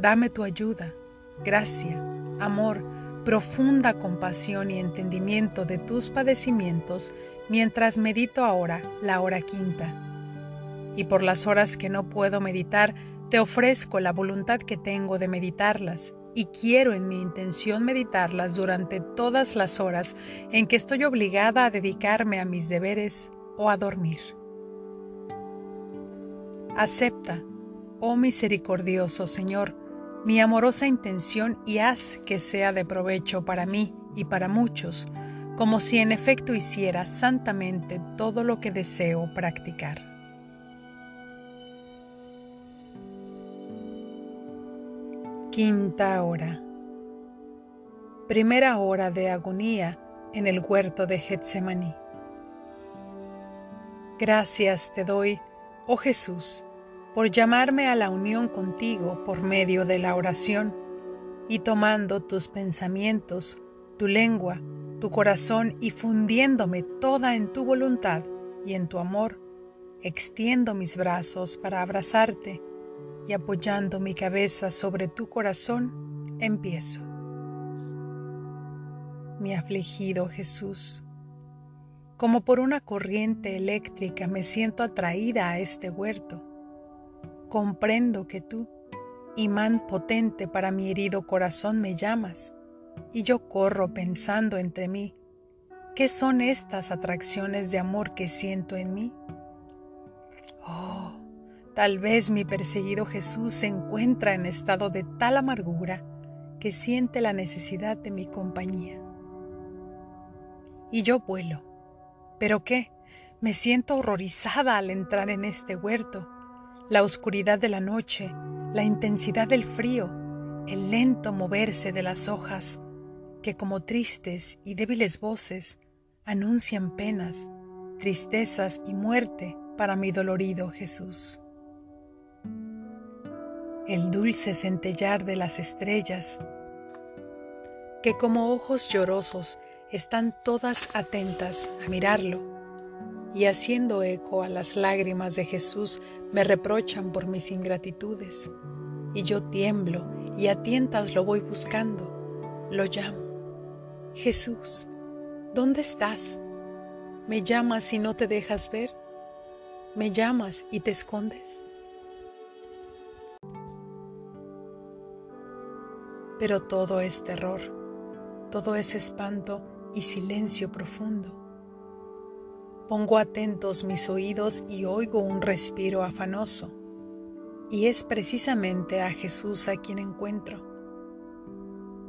dame tu ayuda, gracia, amor, profunda compasión y entendimiento de tus padecimientos mientras medito ahora la hora quinta. Y por las horas que no puedo meditar, te ofrezco la voluntad que tengo de meditarlas y quiero en mi intención meditarlas durante todas las horas en que estoy obligada a dedicarme a mis deberes o a dormir. Acepta, oh misericordioso Señor, mi amorosa intención y haz que sea de provecho para mí y para muchos, como si en efecto hiciera santamente todo lo que deseo practicar. Quinta hora. Primera hora de agonía en el huerto de Getsemaní. Gracias te doy, oh Jesús, por llamarme a la unión contigo por medio de la oración y tomando tus pensamientos, tu lengua, tu corazón y fundiéndome toda en tu voluntad y en tu amor, extiendo mis brazos para abrazarte y apoyando mi cabeza sobre tu corazón, empiezo. Mi afligido Jesús, como por una corriente eléctrica me siento atraída a este huerto. Comprendo que tú, imán potente para mi herido corazón, me llamas, y yo corro pensando entre mí, ¿qué son estas atracciones de amor que siento en mí? Tal vez mi perseguido Jesús se encuentra en estado de tal amargura que siente la necesidad de mi compañía. Y yo vuelo. ¿Pero qué? Me siento horrorizada al entrar en este huerto. La oscuridad de la noche, la intensidad del frío, el lento moverse de las hojas, que como tristes y débiles voces anuncian penas, tristezas y muerte para mi dolorido Jesús. El dulce centellar de las estrellas, que como ojos llorosos están todas atentas a mirarlo, y haciendo eco a las lágrimas de Jesús me reprochan por mis ingratitudes, y yo tiemblo y a tientas lo voy buscando, lo llamo. Jesús, ¿dónde estás? ¿Me llamas y no te dejas ver? ¿Me llamas y te escondes? pero todo es terror, todo es espanto y silencio profundo. Pongo atentos mis oídos y oigo un respiro afanoso, y es precisamente a Jesús a quien encuentro.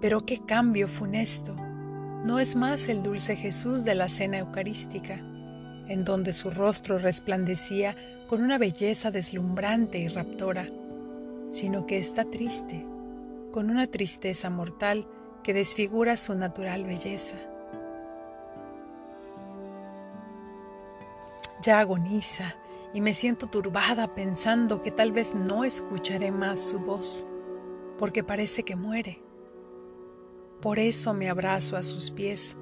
Pero qué cambio funesto, no es más el dulce Jesús de la cena eucarística, en donde su rostro resplandecía con una belleza deslumbrante y raptora, sino que está triste con una tristeza mortal que desfigura su natural belleza. Ya agoniza y me siento turbada pensando que tal vez no escucharé más su voz, porque parece que muere. Por eso me abrazo a sus pies,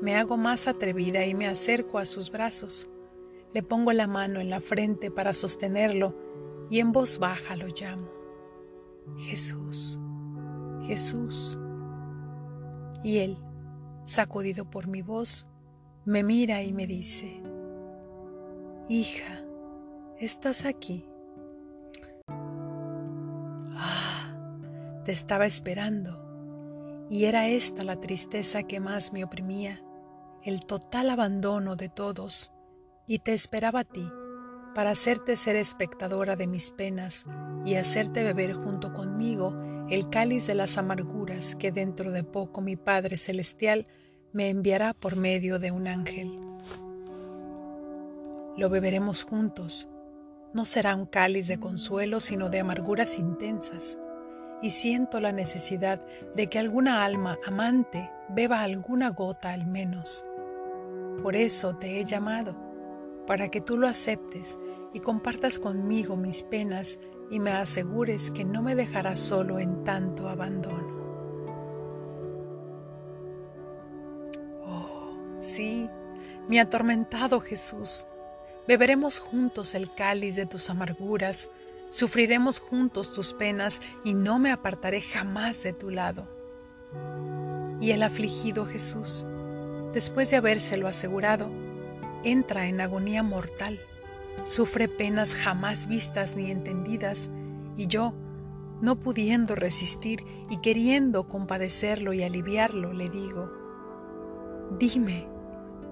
me hago más atrevida y me acerco a sus brazos. Le pongo la mano en la frente para sostenerlo y en voz baja lo llamo. Jesús. Jesús. Y él, sacudido por mi voz, me mira y me dice, Hija, ¿estás aquí? Ah, te estaba esperando. Y era esta la tristeza que más me oprimía, el total abandono de todos, y te esperaba a ti para hacerte ser espectadora de mis penas y hacerte beber junto conmigo el cáliz de las amarguras que dentro de poco mi Padre Celestial me enviará por medio de un ángel. Lo beberemos juntos. No será un cáliz de consuelo, sino de amarguras intensas. y siento la necesidad de que alguna alma amante beba alguna gota al menos. Por eso te he llamado, para que tú lo aceptes y compartas conmigo mis penas y me asegures que no me dejarás solo en tanto abandono. Oh, sí, mi atormentado Jesús, beberemos juntos el cáliz de tus amarguras, sufriremos juntos tus penas y no me apartaré jamás de tu lado. Y el afligido Jesús, después de habérselo asegurado, entra en agonía mortal sufre penas jamás vistas ni entendidas, y yo, no pudiendo resistir y queriendo compadecerlo y aliviarlo, le digo, dime,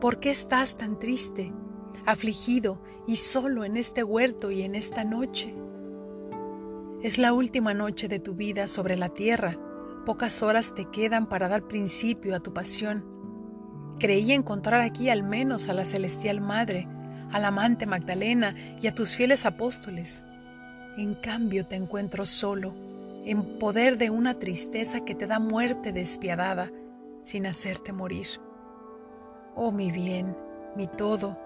¿por qué estás tan triste, afligido y solo en este huerto y en esta noche? Es la última noche de tu vida sobre la tierra, pocas horas te quedan para dar principio a tu pasión. Creí encontrar aquí al menos a la celestial Madre, al amante Magdalena y a tus fieles apóstoles. En cambio te encuentro solo, en poder de una tristeza que te da muerte despiadada, sin hacerte morir. Oh mi bien, mi todo,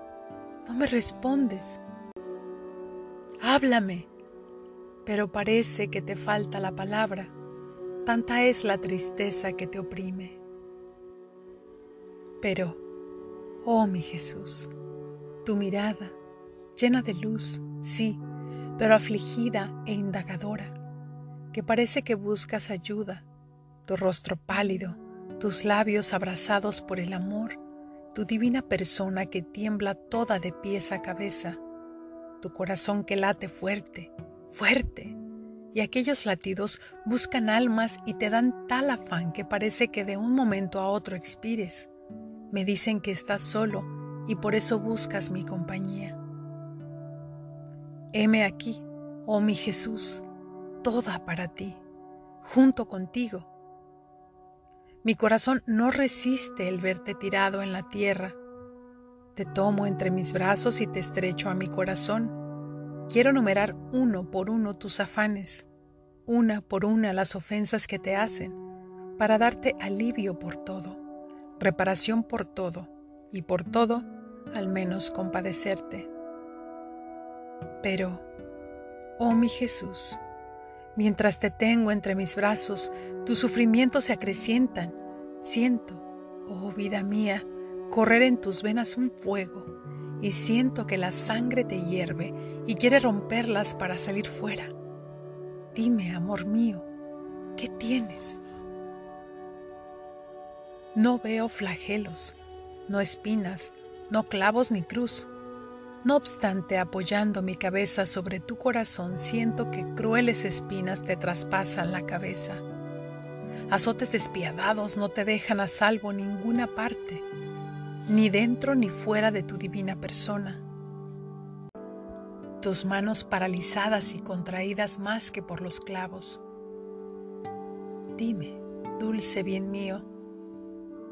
no me respondes. Háblame, pero parece que te falta la palabra, tanta es la tristeza que te oprime. Pero, oh mi Jesús, tu mirada, llena de luz, sí, pero afligida e indagadora, que parece que buscas ayuda, tu rostro pálido, tus labios abrazados por el amor, tu divina persona que tiembla toda de pies a cabeza, tu corazón que late fuerte, fuerte, y aquellos latidos buscan almas y te dan tal afán que parece que de un momento a otro expires. Me dicen que estás solo y por eso buscas mi compañía. Heme aquí, oh mi Jesús, toda para ti, junto contigo. Mi corazón no resiste el verte tirado en la tierra. Te tomo entre mis brazos y te estrecho a mi corazón. Quiero numerar uno por uno tus afanes, una por una las ofensas que te hacen, para darte alivio por todo, reparación por todo, y por todo al menos compadecerte. Pero, oh mi Jesús, mientras te tengo entre mis brazos, tus sufrimientos se acrecientan. Siento, oh vida mía, correr en tus venas un fuego, y siento que la sangre te hierve y quiere romperlas para salir fuera. Dime, amor mío, ¿qué tienes? No veo flagelos, no espinas, no clavos ni cruz. No obstante, apoyando mi cabeza sobre tu corazón, siento que crueles espinas te traspasan la cabeza. Azotes despiadados no te dejan a salvo ninguna parte, ni dentro ni fuera de tu divina persona. Tus manos paralizadas y contraídas más que por los clavos. Dime, dulce bien mío,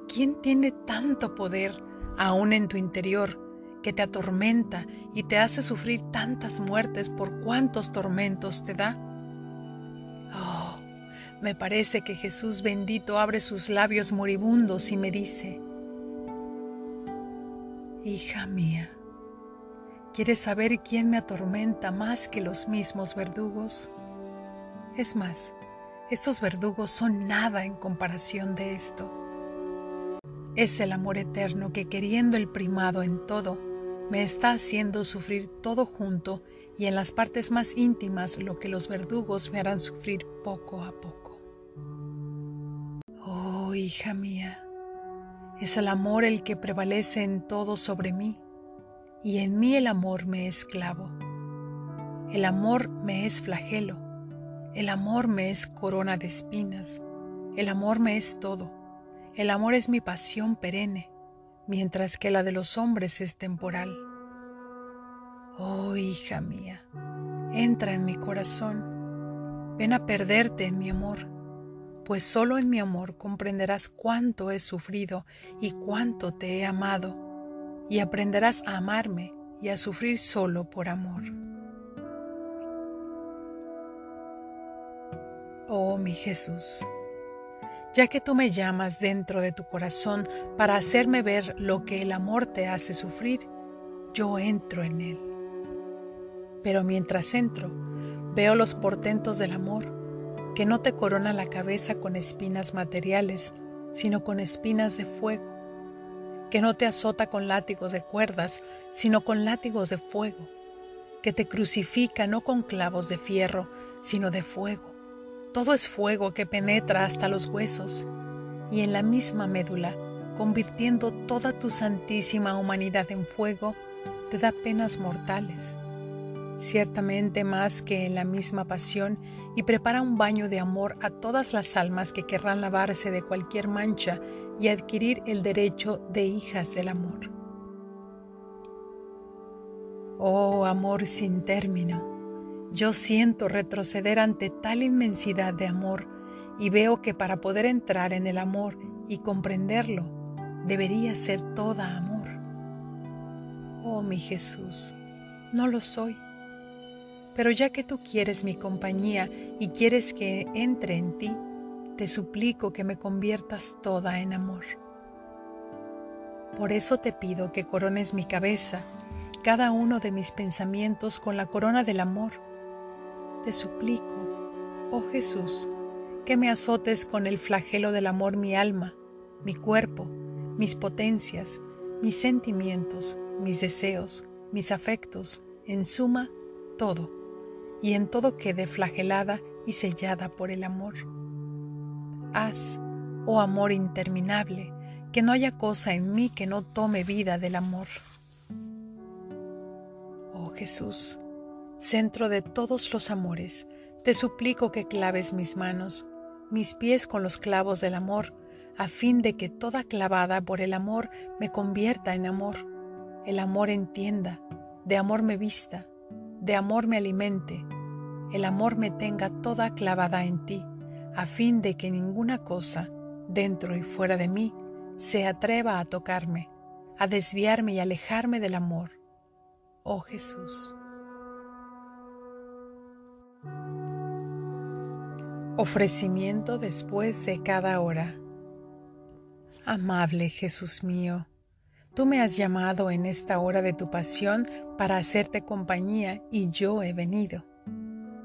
¿quién tiene tanto poder aún en tu interior, que te atormenta y te hace sufrir tantas muertes por cuantos tormentos te da? Oh, me parece que Jesús bendito abre sus labios moribundos y me dice, Hija mía, ¿quieres saber quién me atormenta más que los mismos verdugos? Es más, estos verdugos son nada en comparación de esto. Es el amor eterno que queriendo el primado en todo, me está haciendo sufrir todo junto y en las partes más íntimas lo que los verdugos me harán sufrir poco a poco. Oh, hija mía, es el amor el que prevalece en todo sobre mí, y en mí el amor me es esclavo. El amor me es flagelo, el amor me es corona de espinas, el amor me es todo el amor es mi pasión perenne, mientras que la de los hombres es temporal. Oh hija mía, entra en mi corazón, ven a perderte en mi amor, pues solo en mi amor comprenderás cuánto he sufrido y cuánto te he amado, y aprenderás a amarme y a sufrir solo por amor. Oh mi Jesús, ya que tú me llamas dentro de tu corazón para hacerme ver lo que el amor te hace sufrir, yo entro en él. Pero mientras entro, veo los portentos del amor, que no te corona la cabeza con espinas materiales, sino con espinas de fuego, que no te azota con látigos de cuerdas, sino con látigos de fuego, que te crucifica no con clavos de fierro, sino de fuego. Todo es fuego que penetra hasta los huesos y en la misma médula, convirtiendo toda tu santísima humanidad en fuego, te da penas mortales, ciertamente más que en la misma pasión, y prepara un baño de amor a todas las almas que querrán lavarse de cualquier mancha y adquirir el derecho de hijas del amor. Oh amor sin término, yo siento retroceder ante tal inmensidad de amor y veo que para poder entrar en el amor y comprenderlo, debería ser toda amor. Oh mi Jesús, no lo soy. Pero ya que tú quieres mi compañía y quieres que entre en ti, te suplico que me conviertas toda en amor. Por eso te pido que corones mi cabeza, cada uno de mis pensamientos con la corona del amor. Te suplico, oh Jesús, que me azotes con el flagelo del amor mi alma, mi cuerpo, mis potencias, mis sentimientos, mis deseos, mis afectos, en suma, todo, y en todo quede flagelada y sellada por el amor. Haz, oh amor interminable, que no haya cosa en mí que no tome vida del amor. Oh Jesús, centro de todos los amores, te suplico que claves mis manos, mis pies con los clavos del amor, a fin de que toda clavada por el amor me convierta en amor el amor entienda, de amor me vista, de amor me alimente, el amor me tenga toda clavada en ti, a fin de que ninguna cosa, dentro y fuera de mí, se atreva a tocarme, a desviarme y alejarme del amor. Oh Jesús. Ofrecimiento después de cada hora. Amable Jesús mío, Tú me has llamado en esta hora de tu pasión para hacerte compañía y yo he venido.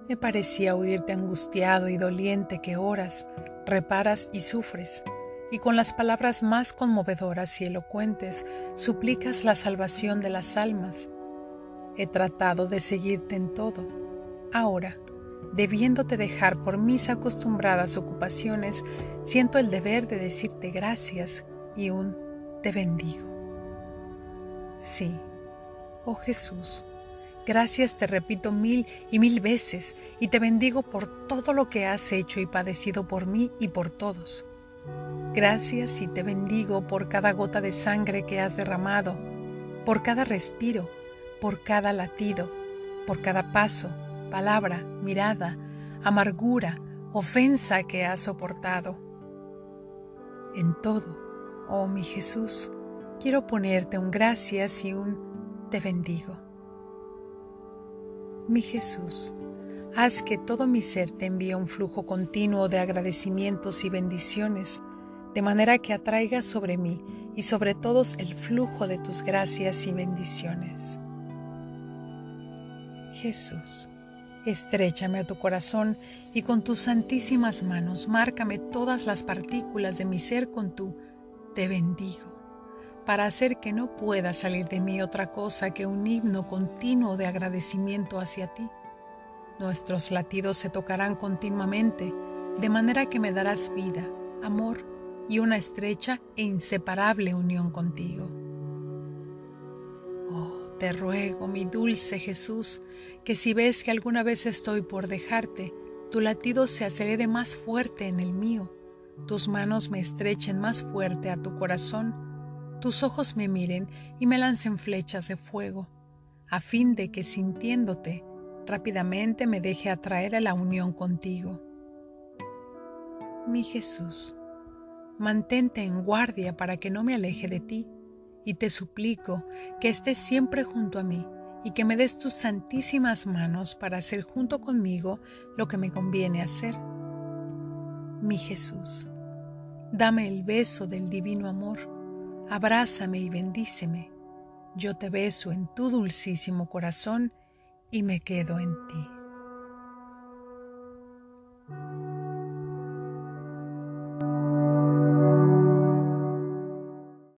Me parecía oírte angustiado y doliente que oras, reparas y sufres, y con las palabras más conmovedoras y elocuentes suplicas la salvación de las almas. He tratado de seguirte en todo. Ahora, debiéndote dejar por mis acostumbradas ocupaciones, siento el deber de decirte gracias y un te bendigo. Sí, oh Jesús, gracias te repito mil y mil veces y te bendigo por todo lo que has hecho y padecido por mí y por todos. Gracias y te bendigo por cada gota de sangre que has derramado, por cada respiro, por cada latido, por cada paso, palabra, mirada, amargura, ofensa que has soportado. En todo, oh mi Jesús, quiero ponerte un gracias y un te bendigo. Mi Jesús, haz que todo mi ser te envíe un flujo continuo de agradecimientos y bendiciones, de manera que atraiga sobre mí y sobre todos el flujo de tus gracias y bendiciones. Jesús, estrechame a tu corazón y con tus santísimas manos márcame todas las partículas de mi ser con tu te bendigo para hacer que no pueda salir de mí otra cosa que un himno continuo de agradecimiento hacia ti. Nuestros latidos se tocarán continuamente, de manera que me darás vida, amor y una estrecha e inseparable unión contigo. Te ruego, mi dulce Jesús, que si ves que alguna vez estoy por dejarte, tu latido se acelere más fuerte en el mío, tus manos me estrechen más fuerte a tu corazón, tus ojos me miren y me lancen flechas de fuego, a fin de que sintiéndote rápidamente me deje atraer a la unión contigo. Mi Jesús, mantente en guardia para que no me aleje de ti, y te suplico que estés siempre junto a mí y que me des tus santísimas manos para hacer junto conmigo lo que me conviene hacer. Mi Jesús, dame el beso del divino amor, abrázame y bendíceme. Yo te beso en tu dulcísimo corazón y me quedo en ti.